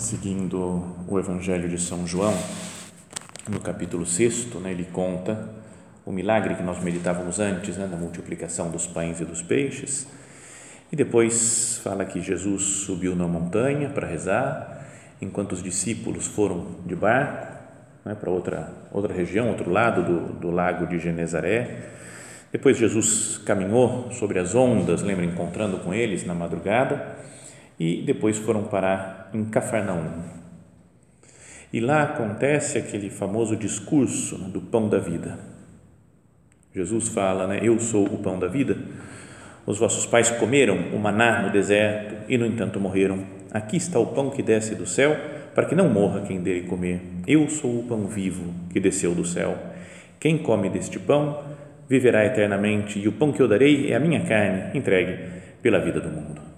seguindo o Evangelho de São João, no capítulo 6, né, ele conta o milagre que nós meditávamos antes, né, da multiplicação dos pães e dos peixes, e depois fala que Jesus subiu na montanha para rezar, enquanto os discípulos foram de barco né, para outra, outra região, outro lado do, do lago de Genezaré. Depois Jesus caminhou sobre as ondas, lembra, encontrando com eles na madrugada, e depois foram parar em Cafarnaum. E lá acontece aquele famoso discurso né, do pão da vida. Jesus fala, né, eu sou o pão da vida. Os vossos pais comeram o maná no deserto e, no entanto, morreram. Aqui está o pão que desce do céu, para que não morra quem dele comer. Eu sou o pão vivo que desceu do céu. Quem come deste pão viverá eternamente, e o pão que eu darei é a minha carne, entregue pela vida do mundo.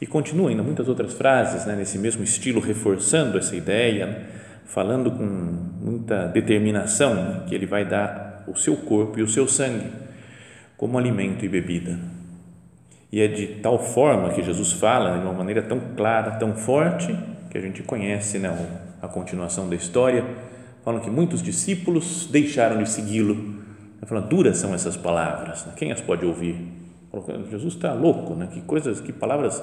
E continua ainda muitas outras frases né, nesse mesmo estilo, reforçando essa ideia, né, falando com muita determinação né, que ele vai dar o seu corpo e o seu sangue como alimento e bebida. E é de tal forma que Jesus fala, de uma maneira tão clara, tão forte, que a gente conhece né, a continuação da história, falam que muitos discípulos deixaram de segui-lo. Falando, duras são essas palavras, né, quem as pode ouvir? Jesus está louco, né? Que coisas, que palavras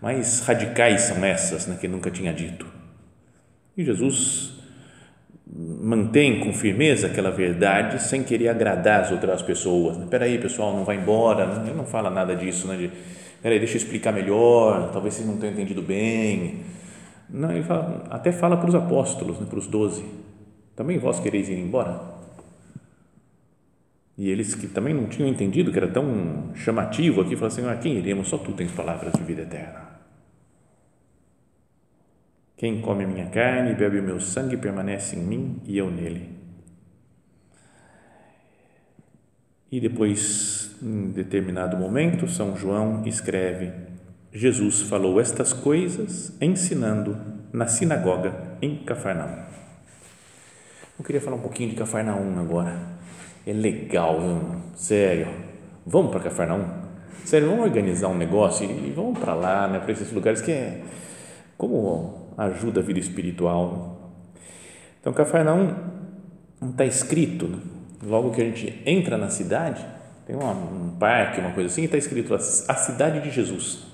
mais radicais são essas, né? Que nunca tinha dito. E Jesus mantém com firmeza aquela verdade sem querer agradar as outras pessoas. Espera aí, pessoal, não vai embora. Ele não fala nada disso, né? De, aí, deixa eu explicar melhor. Talvez vocês não tenham entendido bem. Não, ele fala, até fala para os apóstolos, né? para os doze. Também vós quereis ir embora? E eles que também não tinham entendido que era tão chamativo aqui, falaram assim: a quem iremos? Só tu tens palavras de vida eterna. Quem come a minha carne e bebe o meu sangue permanece em mim e eu nele. E depois, em determinado momento, São João escreve: Jesus falou estas coisas ensinando na sinagoga em Cafarnaum. Eu queria falar um pouquinho de Cafarnaum agora é legal, viu? sério. Vamos para Cafarnaum? Sério, vamos organizar um negócio e vamos para lá, né, para esses lugares que é como ajuda a vida espiritual. Então, Cafarnaum está escrito, logo que a gente entra na cidade, tem um parque, uma coisa assim, e está escrito a cidade de Jesus.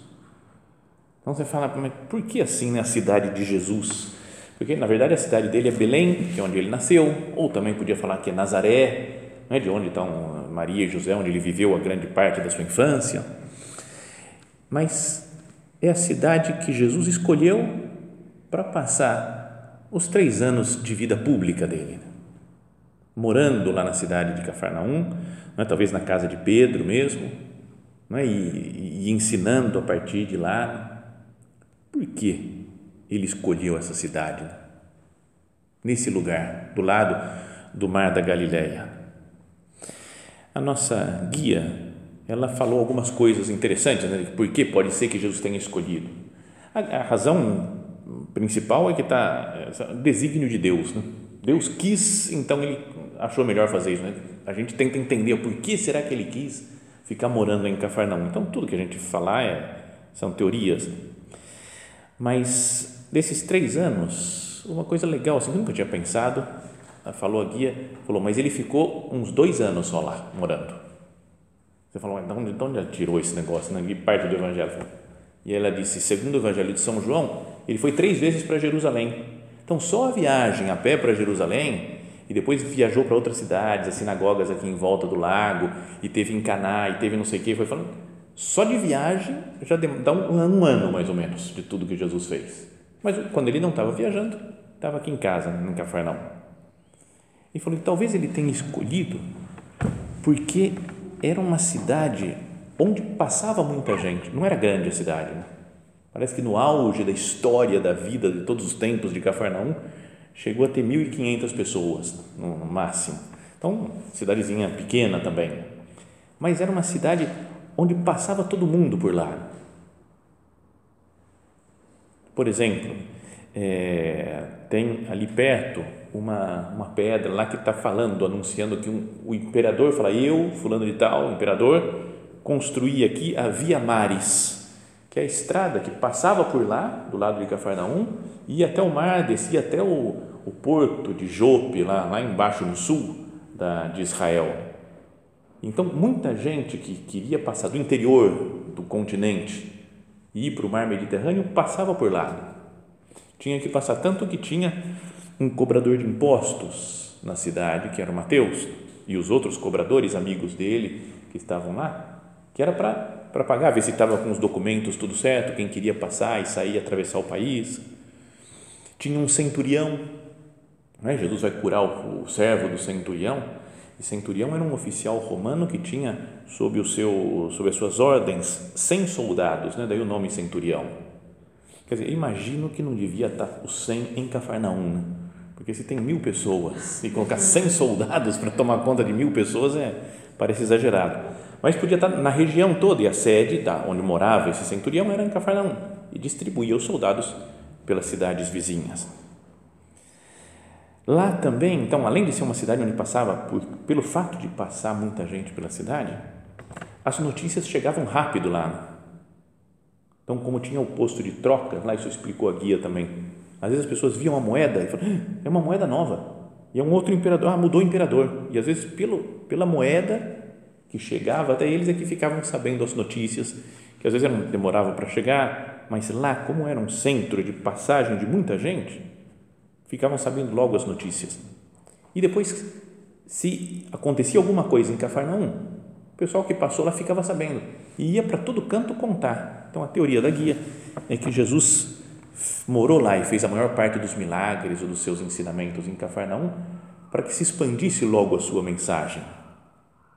Então você fala, mas por que assim, né, a cidade de Jesus? Porque na verdade a cidade dele é Belém, que é onde ele nasceu, ou também podia falar que é Nazaré, né, de onde estão Maria e José, onde ele viveu a grande parte da sua infância. Mas é a cidade que Jesus escolheu para passar os três anos de vida pública dele. Morando lá na cidade de Cafarnaum, né, talvez na casa de Pedro mesmo, né, e, e ensinando a partir de lá. Por que ele escolheu essa cidade? Nesse lugar, do lado do mar da Galileia a nossa guia, ela falou algumas coisas interessantes, né? por que pode ser que Jesus tenha escolhido. A, a razão principal é que está desígnio de Deus, né? Deus quis, então ele achou melhor fazer isso, né? A gente tenta entender por que será que ele quis ficar morando em Cafarnaum. Então tudo que a gente falar é, são teorias. Mas desses três anos, uma coisa legal, assim, eu nunca tinha pensado, falou a guia, falou, mas ele ficou uns dois anos só lá, morando. Você falou, de onde, de onde tirou esse negócio? Né? parte do Evangelho. E ela disse, segundo o Evangelho de São João, ele foi três vezes para Jerusalém. Então, só a viagem a pé para Jerusalém e depois viajou para outras cidades, as sinagogas aqui em volta do lago, e teve em Caná, e teve não sei o que, foi falando, só de viagem já dá um, um ano mais ou menos de tudo que Jesus fez. Mas quando ele não estava viajando, estava aqui em casa, em Cafarnaum. E falou que talvez ele tenha escolhido porque era uma cidade onde passava muita gente, não era grande a cidade, né? Parece que no auge da história da vida de todos os tempos de Cafarnaum, chegou a ter 1.500 pessoas no máximo. Então, cidadezinha pequena também. Mas era uma cidade onde passava todo mundo por lá. Por exemplo, é, tem ali perto uma, uma pedra lá que está falando, anunciando que um, o imperador fala, eu, fulano de tal, imperador, construí aqui a Via Maris, que é a estrada que passava por lá, do lado de Cafarnaum, ia até o mar, descia até o, o porto de Jope, lá, lá embaixo no sul da, de Israel. Então, muita gente que queria passar do interior do continente e ir para o mar Mediterrâneo passava por lá. Tinha que passar tanto que tinha um cobrador de impostos na cidade, que era o Mateus, e os outros cobradores amigos dele que estavam lá, que era para pagar, ver se estava com os documentos tudo certo, quem queria passar e sair atravessar o país. Tinha um centurião, né? Jesus vai curar o, o servo do centurião, e centurião era um oficial romano que tinha sob o seu sob as suas ordens 100 soldados, né? daí o nome centurião. Quer dizer, imagino que não devia estar os 100 em Cafarnaum, né? Porque se tem mil pessoas e colocar 100 soldados para tomar conta de mil pessoas é parece exagerado mas podia estar na região toda, e a sede da, onde morava esse centurião era em Cafarnaum, e distribuía os soldados pelas cidades vizinhas. Lá também, então, além de ser uma cidade onde passava, por, pelo fato de passar muita gente pela cidade, as notícias chegavam rápido lá. Então, como tinha o posto de troca, lá isso explicou a guia também. Às vezes as pessoas viam a moeda e falavam, ah, é uma moeda nova. E é um outro imperador, ah, mudou o imperador. E às vezes, pelo, pela moeda, que chegava até eles é que ficavam sabendo as notícias, que às vezes demoravam para chegar, mas lá, como era um centro de passagem de muita gente, ficavam sabendo logo as notícias. E depois, se acontecia alguma coisa em Cafarnaum, o pessoal que passou lá ficava sabendo e ia para todo canto contar. Então, a teoria da guia é que Jesus morou lá e fez a maior parte dos milagres ou dos seus ensinamentos em Cafarnaum para que se expandisse logo a sua mensagem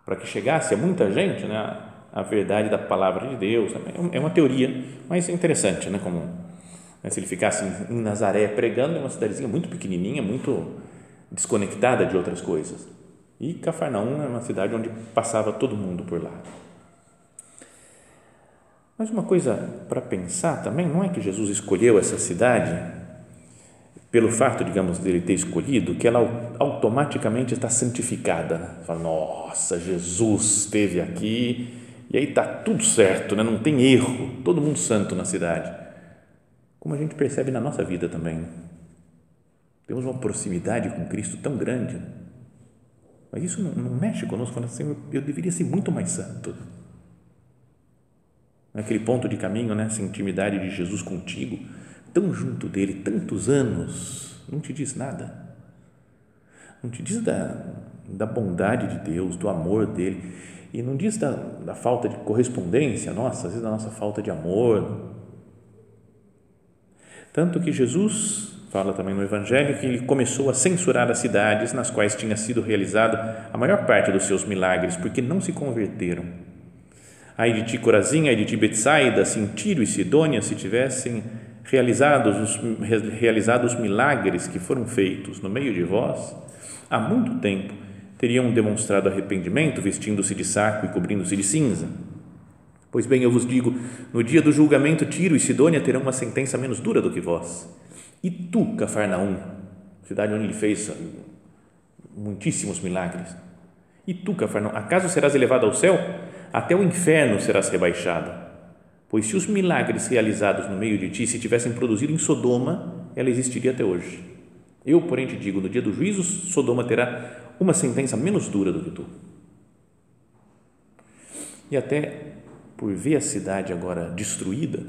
para que chegasse a muita gente né, a verdade da palavra de Deus. Né? É uma teoria, mas é interessante, né? Como né, se ele ficasse em Nazaré pregando em uma cidadezinha muito pequenininha, muito desconectada de outras coisas. E Cafarnaum é uma cidade onde passava todo mundo por lá. Mas uma coisa para pensar também, não é que Jesus escolheu essa cidade pelo fato, digamos, dele ter escolhido, que ela automaticamente está santificada. Né? Fala, nossa, Jesus esteve aqui e aí está tudo certo, né? não tem erro, todo mundo santo na cidade. Como a gente percebe na nossa vida também. Né? Temos uma proximidade com Cristo tão grande, mas isso não, não mexe conosco, assim, eu deveria ser muito mais santo. Naquele ponto de caminho, né? essa intimidade de Jesus contigo, tão junto dele tantos anos, não te diz nada. Não te diz da, da bondade de Deus, do amor dele. E não diz da, da falta de correspondência nossa, às vezes da nossa falta de amor. Tanto que Jesus fala também no Evangelho que ele começou a censurar as cidades nas quais tinha sido realizado a maior parte dos seus milagres, porque não se converteram. Ai de ti, Corazim, ai de ti, Betsaida, em Tiro e Sidônia se tivessem realizados os, realizados os milagres que foram feitos no meio de vós, há muito tempo teriam demonstrado arrependimento, vestindo-se de saco e cobrindo-se de cinza. Pois bem, eu vos digo: no dia do julgamento, Tiro e Sidônia terão uma sentença menos dura do que vós. E tu, Cafarnaum, cidade onde ele fez muitíssimos milagres, e tu, Cafarnaum, acaso serás elevado ao céu? Até o inferno serás rebaixado Pois se os milagres realizados no meio de ti se tivessem produzido em Sodoma, ela existiria até hoje. Eu, porém, te digo: no dia do juízo, Sodoma terá uma sentença menos dura do que tu. E até por ver a cidade agora destruída,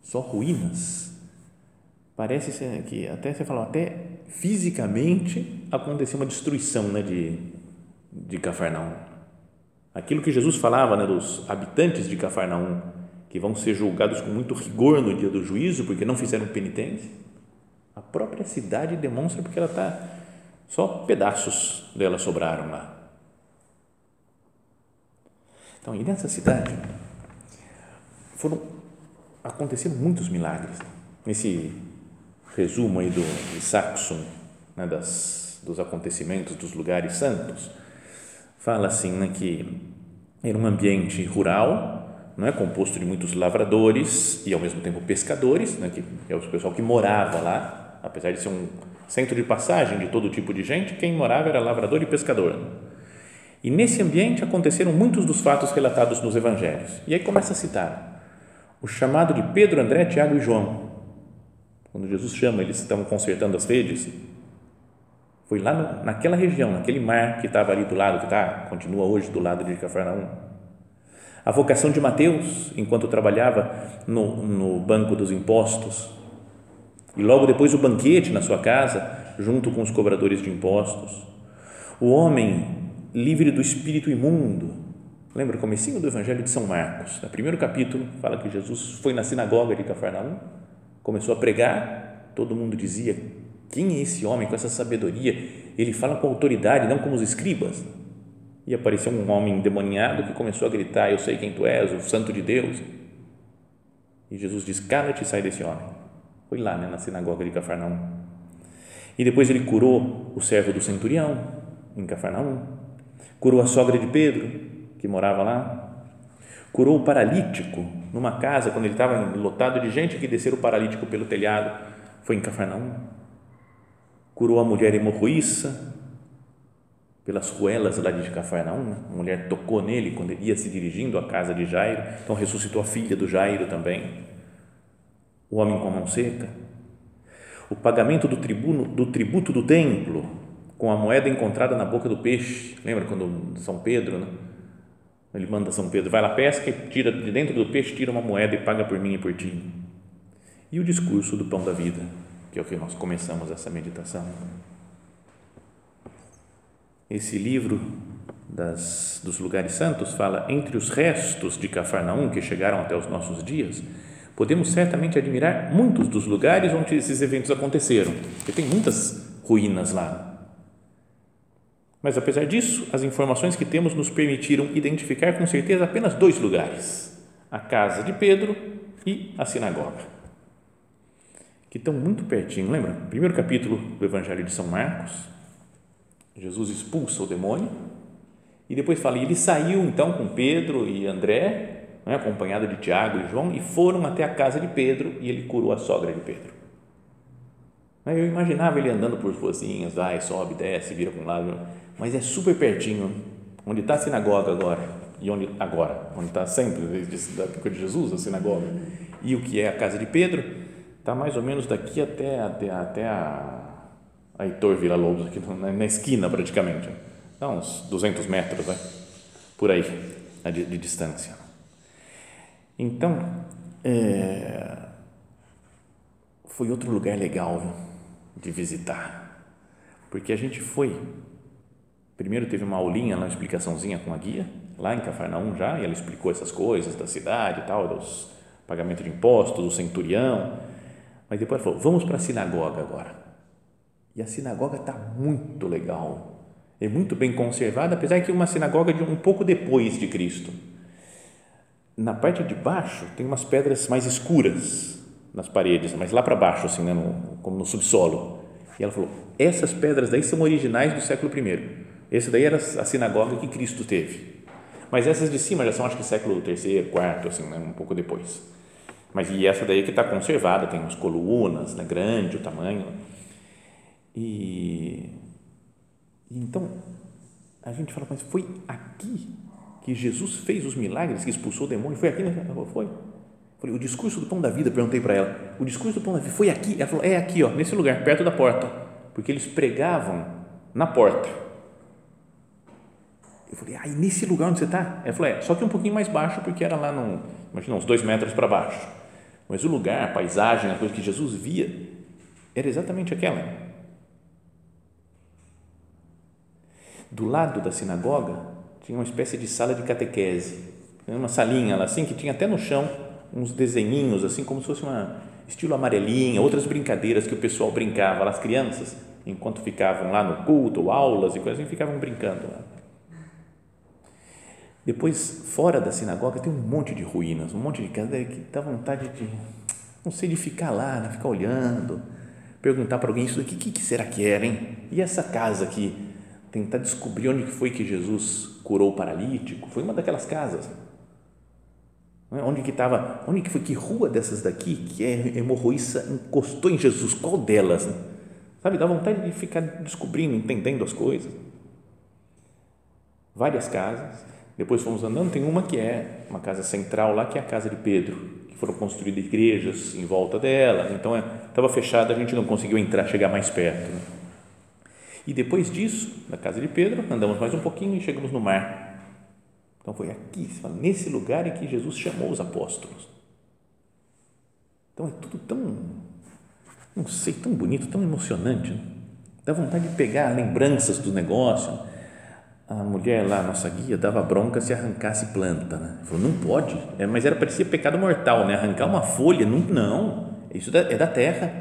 só ruínas, parece que até você falou, até fisicamente aconteceu uma destruição né, de, de Cafarnaum. Aquilo que Jesus falava né, dos habitantes de Cafarnaum, que vão ser julgados com muito rigor no dia do juízo porque não fizeram penitência, a própria cidade demonstra porque ela está só pedaços dela sobraram lá. Então, e nessa cidade foram aconteceram muitos milagres. Nesse resumo aí do Saxon, né, das, dos acontecimentos dos lugares santos, fala assim né, que era um ambiente rural, não é composto de muitos lavradores e ao mesmo tempo pescadores, né, que é o pessoal que morava lá, apesar de ser um centro de passagem de todo tipo de gente, quem morava era lavrador e pescador. E nesse ambiente aconteceram muitos dos fatos relatados nos evangelhos. E aí começa a citar o chamado de Pedro, André, Tiago e João. Quando Jesus chama, eles estão consertando as redes. Foi lá no, naquela região, naquele mar que estava ali do lado, que está, continua hoje do lado de Cafarnaum. A vocação de Mateus, enquanto trabalhava no, no banco dos impostos. E logo depois o banquete na sua casa, junto com os cobradores de impostos. O homem livre do espírito imundo, Lembra o comecinho do Evangelho de São Marcos? No primeiro capítulo, fala que Jesus foi na sinagoga de Cafarnaum, começou a pregar, todo mundo dizia, quem é esse homem com essa sabedoria? Ele fala com autoridade, não como os escribas. E apareceu um homem endemoniado que começou a gritar, eu sei quem tu és, o santo de Deus. E Jesus diz, cala-te e sai desse homem. Foi lá, né, na sinagoga de Cafarnaum. E depois ele curou o servo do centurião, em Cafarnaum. Curou a sogra de Pedro, que morava lá, curou o paralítico numa casa, quando ele estava lotado de gente que desceram o paralítico pelo telhado, foi em Cafarnaum. Curou a mulher hemorroíça pelas ruelas lá de Cafarnaum. A mulher tocou nele quando ele ia se dirigindo à casa de Jairo, então ressuscitou a filha do Jairo também. O homem com a mão seca. O pagamento do, tribuno, do tributo do templo com a moeda encontrada na boca do peixe. Lembra quando São Pedro, né? Ele manda São Pedro, vai lá, pesca e tira de dentro do peixe, tira uma moeda e paga por mim e por ti. E o discurso do pão da vida, que é o que nós começamos essa meditação. Esse livro das, dos lugares santos fala entre os restos de Cafarnaum que chegaram até os nossos dias, podemos certamente admirar muitos dos lugares onde esses eventos aconteceram, porque tem muitas ruínas lá. Mas apesar disso, as informações que temos nos permitiram identificar com certeza apenas dois lugares: a casa de Pedro e a sinagoga, que estão muito pertinho. Lembra? Primeiro capítulo do Evangelho de São Marcos, Jesus expulsa o demônio e depois fala: ele saiu então com Pedro e André, né, acompanhado de Tiago e João, e foram até a casa de Pedro e ele curou a sogra de Pedro. Eu imaginava ele andando por ruazinhas, vai, sobe, desce, vira para um lado mas é super pertinho, onde está a sinagoga agora, e onde agora, onde está sempre, desde a época de Jesus, a sinagoga, e o que é a casa de Pedro, está mais ou menos daqui até, até, até a, a Heitor Vila Lobos, aqui na, na esquina praticamente, dá uns 200 metros, vai, por aí, de, de distância. Então, é, foi outro lugar legal viu, de visitar, porque a gente foi Primeiro teve uma aulinha, uma explicaçãozinha com a guia, lá em Cafarnaum já, e ela explicou essas coisas da cidade e tal, dos pagamento de impostos, do centurião. Mas depois falou: vamos para a sinagoga agora. E a sinagoga está muito legal, é muito bem conservada, apesar que é uma sinagoga de um pouco depois de Cristo. Na parte de baixo tem umas pedras mais escuras nas paredes, mas lá para baixo, assim, né, no, como no subsolo. E ela falou: essas pedras daí são originais do século I esse daí era a sinagoga que Cristo teve. Mas essas de cima já são, acho que século terceiro, quarto, assim, né? um pouco depois. Mas e essa daí que está conservada, tem umas colunas, né? grande o tamanho. E, então a gente fala, mas foi aqui que Jesus fez os milagres, que expulsou o demônio? Foi aqui? Né? Foi. Falei, o discurso do pão da vida, perguntei para ela, o discurso do pão da vida foi aqui? Ela falou, é aqui, ó, nesse lugar, perto da porta, porque eles pregavam na porta eu falei, ah, e nesse lugar onde você está? Ela falou, é, só que um pouquinho mais baixo, porque era lá, no, imagina, uns dois metros para baixo. Mas o lugar, a paisagem, a coisa que Jesus via, era exatamente aquela. Do lado da sinagoga tinha uma espécie de sala de catequese, uma salinha lá assim que tinha até no chão uns desenhinhos assim como se fosse uma estilo amarelinha, outras brincadeiras que o pessoal brincava, as crianças, enquanto ficavam lá no culto, aulas e coisas assim, ficavam brincando lá. Depois, fora da sinagoga, tem um monte de ruínas, um monte de casa que dá vontade de, não sei, de ficar lá, né? ficar olhando, perguntar para alguém isso aqui, o que, que será que era, hein? E essa casa aqui? Tentar descobrir onde foi que Jesus curou o paralítico. Foi uma daquelas casas. É? Onde que estava, onde que foi, que rua dessas daqui que é hemorroíça encostou em Jesus? Qual delas? Né? Sabe, dá vontade de ficar descobrindo, entendendo as coisas. Várias casas depois fomos andando, tem uma que é uma casa central lá, que é a casa de Pedro, que foram construídas igrejas em volta dela, então estava é, fechada, a gente não conseguiu entrar, chegar mais perto. Né? E depois disso, na casa de Pedro, andamos mais um pouquinho e chegamos no mar. Então foi aqui, nesse lugar em que Jesus chamou os apóstolos. Então é tudo tão, não sei, tão bonito, tão emocionante. Né? Dá vontade de pegar lembranças do negócio. A mulher lá, nossa guia, dava bronca se arrancasse planta. Né? Falou, não pode. É, mas era parecia pecado mortal, né? Arrancar uma folha, não, não. Isso é da terra,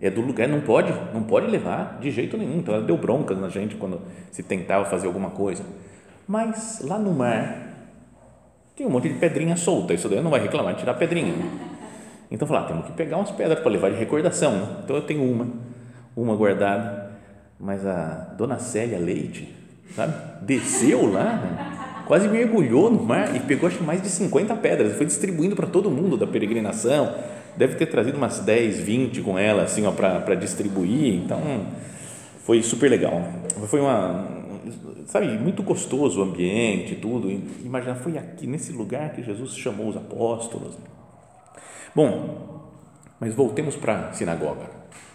é do lugar, não pode, não pode levar de jeito nenhum. Então ela deu bronca na gente quando se tentava fazer alguma coisa. Mas lá no mar tem um monte de pedrinha solta. Isso daí não vai reclamar de tirar pedrinha. Né? Então falar, ah, temos que pegar umas pedras para levar de recordação. Né? Então eu tenho uma, uma guardada. Mas a dona Célia Leite sabe? Desceu lá, quase mergulhou no mar e pegou acho que mais de 50 pedras, foi distribuindo para todo mundo da peregrinação. Deve ter trazido umas 10, 20 com ela assim, para distribuir. Então, foi super legal. Foi uma sabe, muito gostoso o ambiente, tudo. Imagina, foi aqui nesse lugar que Jesus chamou os apóstolos. Bom, mas voltemos para a sinagoga.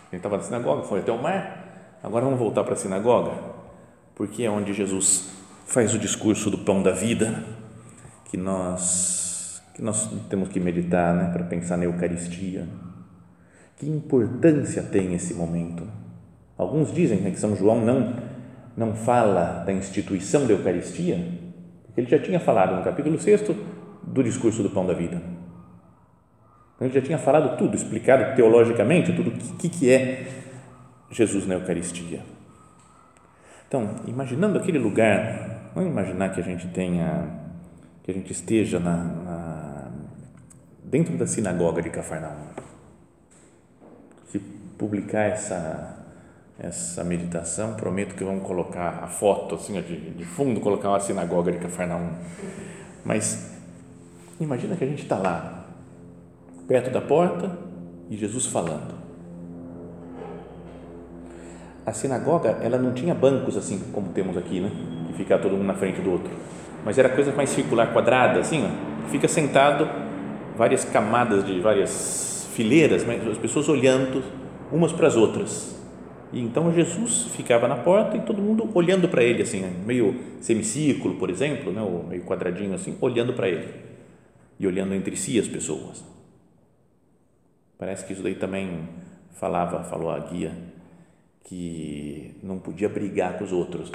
Gente estava na sinagoga, foi até o mar, agora vamos voltar para a sinagoga porque é onde Jesus faz o discurso do pão da vida que nós que nós temos que meditar, né, para pensar na Eucaristia. Que importância tem esse momento? Alguns dizem né, que São João não não fala da instituição da Eucaristia, porque ele já tinha falado no capítulo 6 do discurso do pão da vida. Ele já tinha falado tudo, explicado teologicamente tudo o que, que é Jesus na Eucaristia. Então, imaginando aquele lugar, vamos imaginar que a gente tenha, que a gente esteja na, na dentro da sinagoga de Cafarnaum. Se publicar essa essa meditação, prometo que vamos colocar a foto assim de, de fundo, colocar uma sinagoga de Cafarnaum. Mas imagina que a gente está lá, perto da porta e Jesus falando a sinagoga ela não tinha bancos assim como temos aqui, né? Que fica todo um na frente do outro, mas era coisa mais circular, quadrada, assim, ó, fica sentado várias camadas de várias fileiras, mas as pessoas olhando umas para as outras. E então Jesus ficava na porta e todo mundo olhando para ele assim, meio semicírculo, por exemplo, né, ou meio quadradinho assim, olhando para ele e olhando entre si as pessoas. Parece que isso daí também falava, falou a guia que não podia brigar com os outros,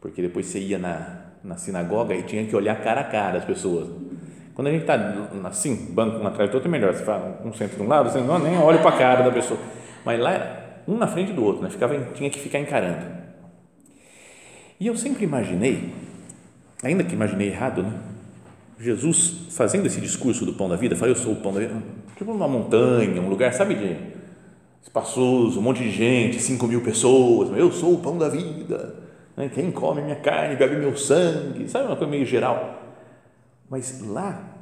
porque depois você ia na, na sinagoga e tinha que olhar cara a cara as pessoas. Quando a gente está assim, banco um atrás do outro, é melhor. Você fala, um senta de um lado, você não, nem olha para a cara da pessoa. Mas lá era um na frente do outro, né? Ficava, tinha que ficar encarando. E eu sempre imaginei, ainda que imaginei errado, né? Jesus fazendo esse discurso do pão da vida, fala, eu sou o pão da vida, tipo uma montanha, um lugar, sabe, de espaçoso, um monte de gente, 5 mil pessoas, eu sou o pão da vida, né? quem come minha carne bebe meu sangue, sabe uma coisa meio geral. Mas lá,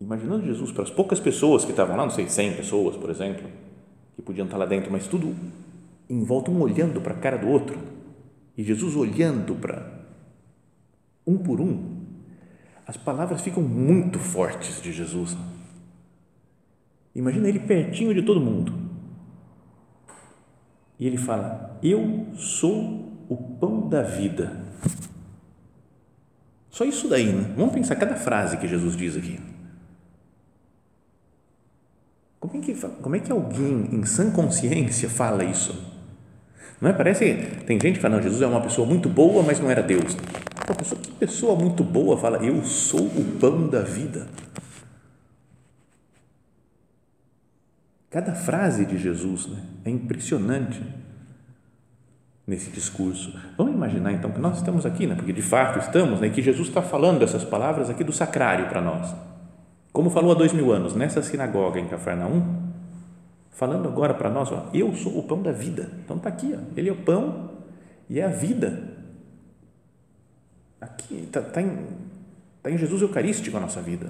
imaginando Jesus para as poucas pessoas que estavam lá, não sei, 100 pessoas, por exemplo, que podiam estar lá dentro, mas tudo em volta, um olhando para a cara do outro, e Jesus olhando para um por um, as palavras ficam muito fortes de Jesus. Imagina ele pertinho de todo mundo e ele fala: Eu sou o pão da vida. Só isso daí, né? Vamos pensar cada frase que Jesus diz aqui. Como é que, como é que alguém em sã consciência fala isso? Não é? Parece tem gente que fala, não, Jesus é uma pessoa muito boa, mas não era Deus. Pô, pessoa, que pessoa muito boa fala, eu sou o pão da vida. Cada frase de Jesus né, é impressionante nesse discurso. Vamos imaginar então que nós estamos aqui, né, porque de fato estamos, né, que Jesus está falando essas palavras aqui do sacrário para nós. Como falou há dois mil anos, nessa sinagoga em Cafarnaum, falando agora para nós, ó, eu sou o pão da vida. Então está aqui, ó, ele é o pão e é a vida. Aqui está tá em, tá em Jesus Eucarístico a nossa vida.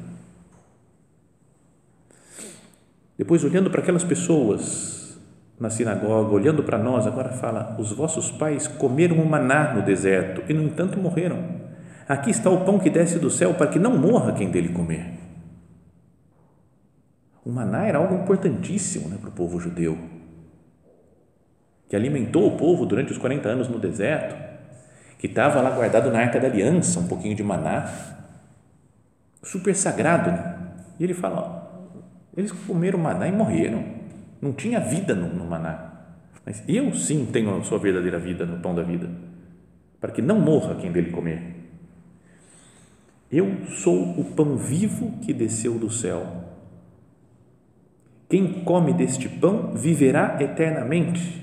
Depois, olhando para aquelas pessoas na sinagoga, olhando para nós, agora fala: os vossos pais comeram o maná no deserto e, no entanto, morreram. Aqui está o pão que desce do céu para que não morra quem dele comer. O maná era algo importantíssimo né, para o povo judeu, que alimentou o povo durante os 40 anos no deserto, que estava lá guardado na arca da aliança, um pouquinho de maná, super sagrado. Né? E ele fala: ó, eles comeram maná e morreram. Não tinha vida no, no maná. Mas eu sim tenho a sua verdadeira vida no pão da vida, para que não morra quem dele comer. Eu sou o pão vivo que desceu do céu. Quem come deste pão viverá eternamente.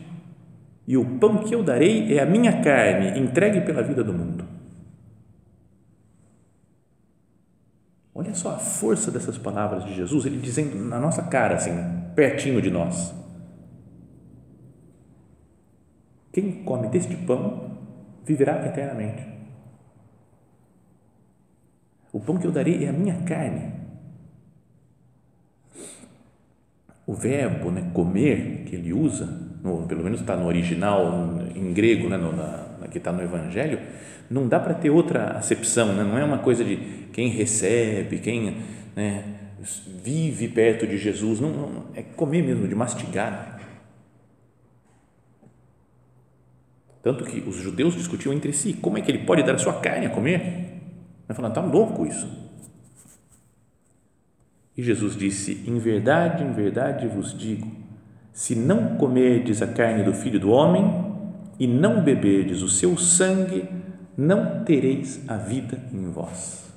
E o pão que eu darei é a minha carne, entregue pela vida do mundo. Olha só a força dessas palavras de Jesus, ele dizendo na nossa cara, assim, pertinho de nós. Quem come deste pão viverá eternamente. O pão que eu darei é a minha carne. O verbo né, comer que ele usa, no, pelo menos está no original em grego, né, no, na, que está no Evangelho, não dá para ter outra acepção, né? não é uma coisa de quem recebe, quem né, vive perto de Jesus, não, não, é comer mesmo, de mastigar. Tanto que os judeus discutiam entre si, como é que ele pode dar a sua carne a comer? Ele falando, está louco isso. E Jesus disse, em verdade, em verdade vos digo, se não comerdes a carne do Filho do Homem e não beberdes o seu sangue, não tereis a vida em vós.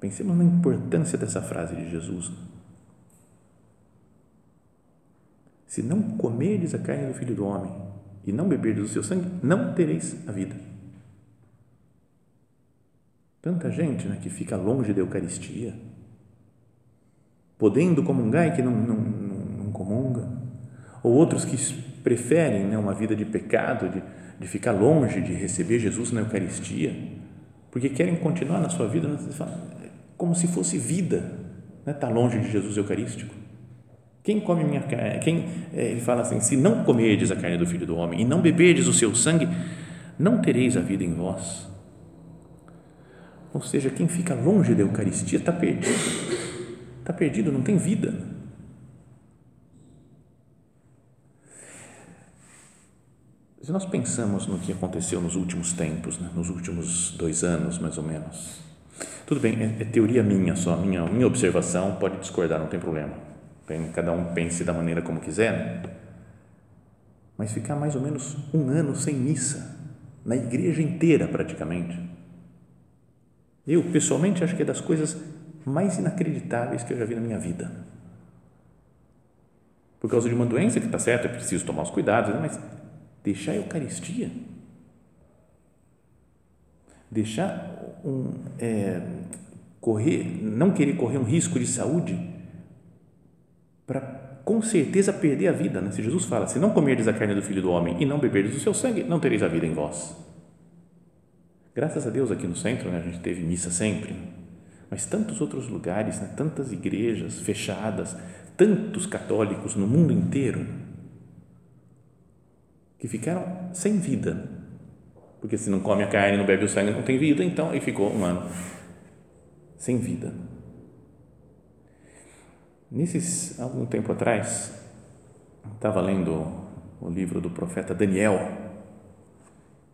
Pensemos na importância dessa frase de Jesus. Se não comerdes a carne do Filho do Homem e não beberdes o seu sangue, não tereis a vida. Tanta gente né, que fica longe da Eucaristia, podendo comungar e que não, não, não, não comunga, ou outros que preferem né, uma vida de pecado, de, de ficar longe de receber Jesus na Eucaristia, porque querem continuar na sua vida né, como se fosse vida, né, tá longe de Jesus Eucarístico. Quem come minha carne, quem, é, ele fala assim, se não comerdes a carne do Filho do Homem e não beberdes o seu sangue, não tereis a vida em vós. Ou seja, quem fica longe da Eucaristia está perdido, está perdido, não tem vida. Se nós pensamos no que aconteceu nos últimos tempos, né, nos últimos dois anos, mais ou menos, tudo bem, é, é teoria minha só, minha, minha observação, pode discordar, não tem problema. Cada um pense da maneira como quiser, né? mas ficar mais ou menos um ano sem missa, na igreja inteira praticamente. Eu, pessoalmente, acho que é das coisas mais inacreditáveis que eu já vi na minha vida. Por causa de uma doença que está certo, é preciso tomar os cuidados, mas deixar a Eucaristia, deixar um, é, correr, não querer correr um risco de saúde para com certeza perder a vida. Né? Se Jesus fala, se não comerdes a carne do Filho do Homem e não beberdes o seu sangue, não tereis a vida em vós. Graças a Deus aqui no centro né, a gente teve missa sempre, mas tantos outros lugares, né, tantas igrejas fechadas, tantos católicos no mundo inteiro que ficaram sem vida. Porque se não come a carne, não bebe o sangue, não tem vida, então e ficou um ano sem vida. Nesses algum tempo atrás, estava lendo o livro do profeta Daniel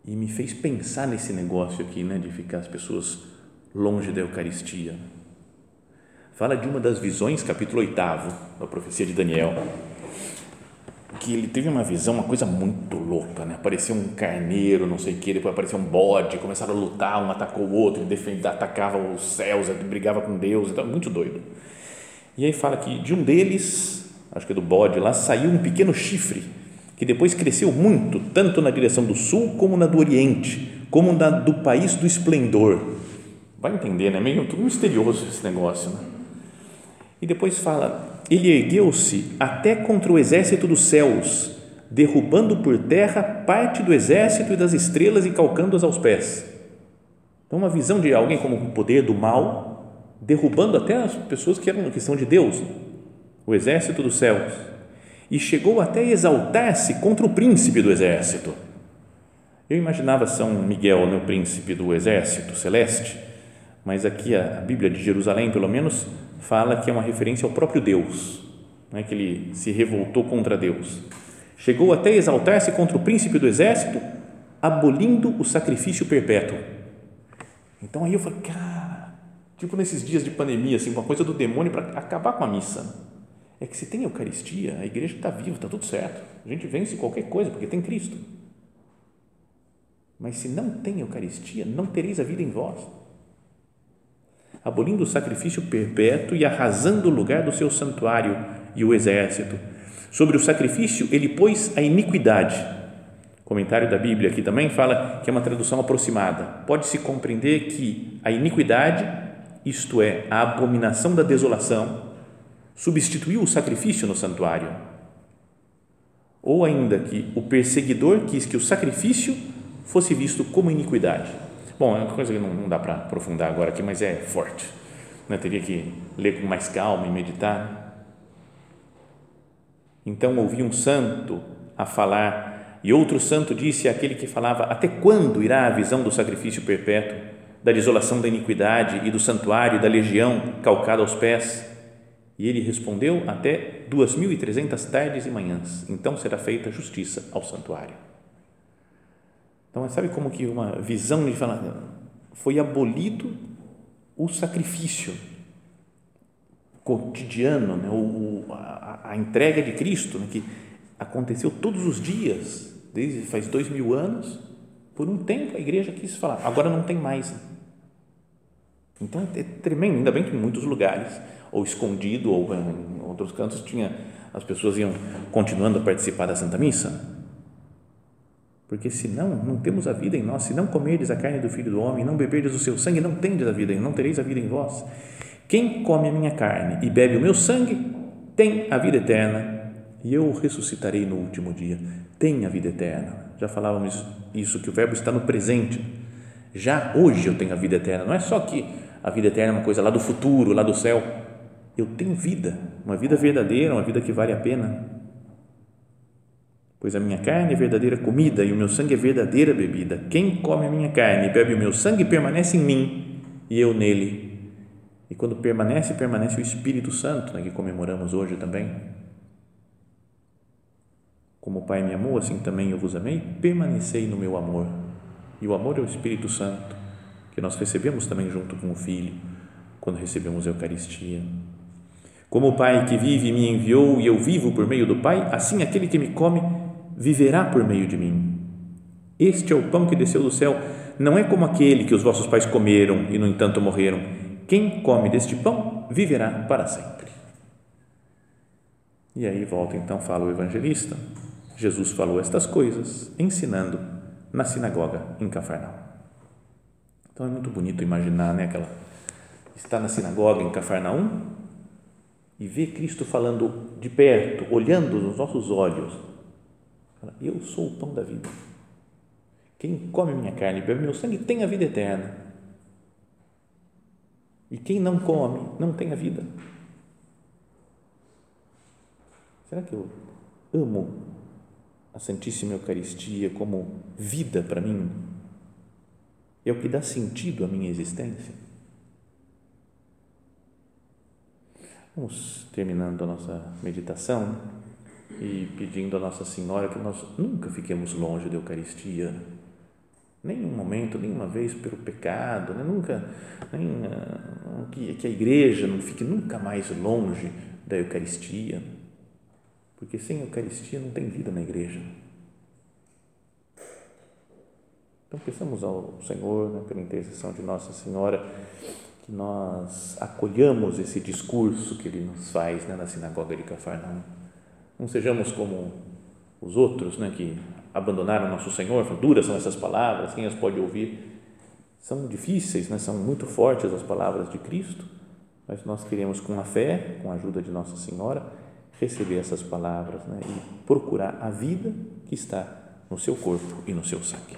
e me fez pensar nesse negócio aqui, né, de ficar as pessoas longe da Eucaristia. fala de uma das visões, capítulo 8 da profecia de Daniel, que ele teve uma visão, uma coisa muito louca, né? Apareceu um carneiro, não sei o que, depois apareceu um bode, começaram a lutar, um atacou o outro, defendia, atacava os céus, brigava com Deus, então muito doido. E aí fala que de um deles, acho que é do bode lá, saiu um pequeno chifre que depois cresceu muito, tanto na direção do sul como na do oriente, como na do país do esplendor. Vai entender, né? Meio tudo misterioso esse negócio, né? E depois fala ele ergueu-se até contra o exército dos céus, derrubando por terra parte do exército e das estrelas e calcando-as aos pés. Então, uma visão de alguém como o poder do mal, derrubando até as pessoas que eram questão de Deus, o exército dos céus, e chegou até exaltar-se contra o príncipe do exército. Eu imaginava São Miguel, né, o príncipe do exército celeste, mas aqui a Bíblia de Jerusalém, pelo menos, fala que é uma referência ao próprio Deus, né, que ele se revoltou contra Deus. Chegou até exaltar-se contra o príncipe do exército, abolindo o sacrifício perpétuo. Então aí eu falei, cara, tipo nesses dias de pandemia, assim, uma coisa do demônio para acabar com a missa. É que se tem Eucaristia, a igreja está viva, está tudo certo. A gente vence qualquer coisa porque tem Cristo. Mas se não tem Eucaristia, não tereis a vida em vós abolindo o sacrifício perpétuo e arrasando o lugar do seu santuário e o exército. Sobre o sacrifício, ele pôs a iniquidade. O comentário da Bíblia aqui também fala que é uma tradução aproximada. Pode-se compreender que a iniquidade, isto é, a abominação da desolação, substituiu o sacrifício no santuário. Ou ainda que o perseguidor quis que o sacrifício fosse visto como iniquidade Bom, é uma coisa que não, dá para aprofundar agora aqui, mas é forte. Né? Teria que ler com mais calma e meditar. Então ouvi um santo a falar, e outro santo disse àquele que falava: Até quando irá a visão do sacrifício perpétuo, da desolação da iniquidade e do santuário e da legião calcada aos pés? E ele respondeu: Até duas mil e trezentas tardes e manhãs, então será feita justiça ao santuário. Então, sabe como que uma visão de falar, foi abolido o sacrifício cotidiano, né? o, a, a, entrega de Cristo, né? que aconteceu todos os dias, desde faz dois mil anos, por um tempo a igreja quis falar, agora não tem mais. Então é tremendo, ainda bem que em muitos lugares, ou escondido, ou em outros cantos, tinha as pessoas iam continuando a participar da Santa Missa porque senão não temos a vida em nós, se não comerdes a carne do Filho do Homem, não beberdes o seu sangue, não tendes a vida, não tereis a vida em vós. Quem come a minha carne e bebe o meu sangue, tem a vida eterna, e eu ressuscitarei no último dia. Tem a vida eterna. Já falávamos isso, que o verbo está no presente. Já hoje eu tenho a vida eterna. Não é só que a vida eterna é uma coisa lá do futuro, lá do céu. Eu tenho vida, uma vida verdadeira, uma vida que vale a pena pois a minha carne é verdadeira comida e o meu sangue é verdadeira bebida. Quem come a minha carne e bebe o meu sangue permanece em mim e eu nele. E quando permanece, permanece o Espírito Santo, né, que comemoramos hoje também. Como o Pai me amou, assim também eu vos amei, permanecei no meu amor. E o amor é o Espírito Santo, que nós recebemos também junto com o Filho, quando recebemos a Eucaristia. Como o Pai que vive me enviou e eu vivo por meio do Pai, assim aquele que me come viverá por meio de mim. Este é o pão que desceu do céu, não é como aquele que os vossos pais comeram e, no entanto, morreram. Quem come deste pão viverá para sempre. E aí volta então, fala o evangelista. Jesus falou estas coisas, ensinando na sinagoga em Cafarnaum. Então é muito bonito imaginar, né, aquela está na sinagoga em Cafarnaum e ver Cristo falando de perto, olhando nos nossos olhos eu sou o pão da vida. Quem come minha carne e bebe meu sangue tem a vida eterna. E quem não come não tem a vida. Será que eu amo a Santíssima Eucaristia como vida para mim? É o que dá sentido à minha existência? Vamos terminando a nossa meditação e pedindo a Nossa Senhora que nós nunca fiquemos longe da Eucaristia, nenhum momento, nenhuma vez pelo pecado, né? nunca, nem, uh, que, que a igreja não fique nunca mais longe da Eucaristia, porque sem Eucaristia não tem vida na igreja. Então, peçamos ao Senhor, né, pela intercessão de Nossa Senhora, que nós acolhamos esse discurso que Ele nos faz né, na sinagoga de Cafarnaum. Não sejamos como os outros, né, que abandonaram nosso Senhor, duras são essas palavras, quem as pode ouvir? São difíceis, né? são muito fortes as palavras de Cristo, mas nós queremos, com a fé, com a ajuda de Nossa Senhora, receber essas palavras né? e procurar a vida que está no seu corpo e no seu sangue.